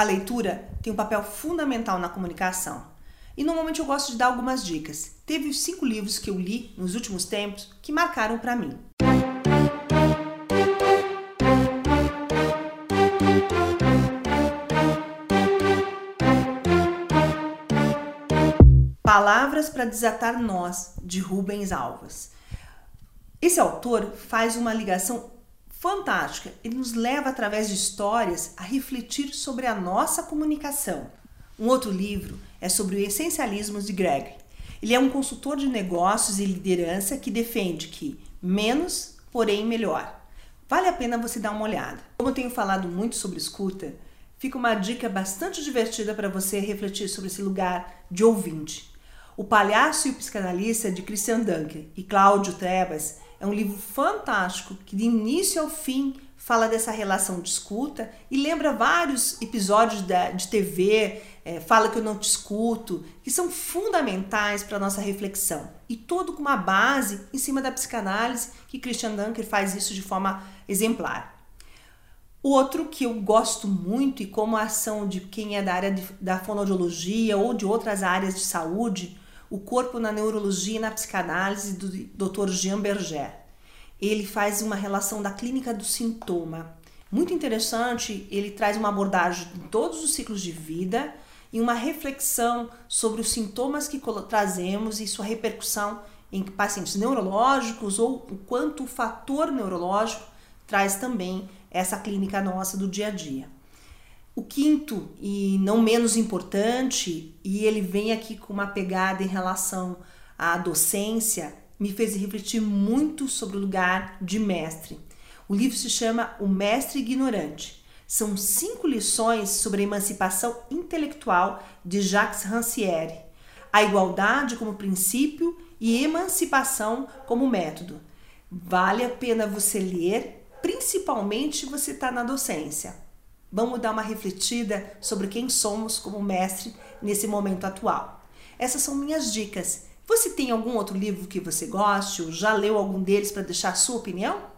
A leitura tem um papel fundamental na comunicação. E normalmente eu gosto de dar algumas dicas. Teve os cinco livros que eu li nos últimos tempos que marcaram para mim. Palavras para desatar nós, de Rubens Alves. Esse autor faz uma ligação fantástica. Ele nos leva, através de histórias, a refletir sobre a nossa comunicação. Um outro livro é sobre o essencialismo de Greg. Ele é um consultor de negócios e liderança que defende que menos, porém melhor. Vale a pena você dar uma olhada. Como eu tenho falado muito sobre escuta, fica uma dica bastante divertida para você refletir sobre esse lugar de ouvinte. O Palhaço e o Psicanalista de Christian Dunker e Cláudio Trebas é um livro fantástico que, de início ao fim, fala dessa relação de escuta e lembra vários episódios de TV, é, fala que eu não te escuto, que são fundamentais para a nossa reflexão. E todo com uma base em cima da psicanálise, que Christian Dunker faz isso de forma exemplar. Outro que eu gosto muito e como a ação de quem é da área de, da fonoaudiologia ou de outras áreas de saúde o Corpo na Neurologia e na Psicanálise, do Dr. Jean Berger. Ele faz uma relação da clínica do sintoma. Muito interessante, ele traz uma abordagem de todos os ciclos de vida e uma reflexão sobre os sintomas que trazemos e sua repercussão em pacientes neurológicos ou o quanto o fator neurológico traz também essa clínica nossa do dia a dia. O quinto, e não menos importante, e ele vem aqui com uma pegada em relação à docência, me fez refletir muito sobre o lugar de mestre. O livro se chama O Mestre Ignorante. São cinco lições sobre a emancipação intelectual de Jacques Rancière, a igualdade como princípio e emancipação como método. Vale a pena você ler, principalmente se você está na docência. Vamos dar uma refletida sobre quem somos como mestre nesse momento atual. Essas são minhas dicas. Você tem algum outro livro que você goste ou já leu algum deles para deixar a sua opinião?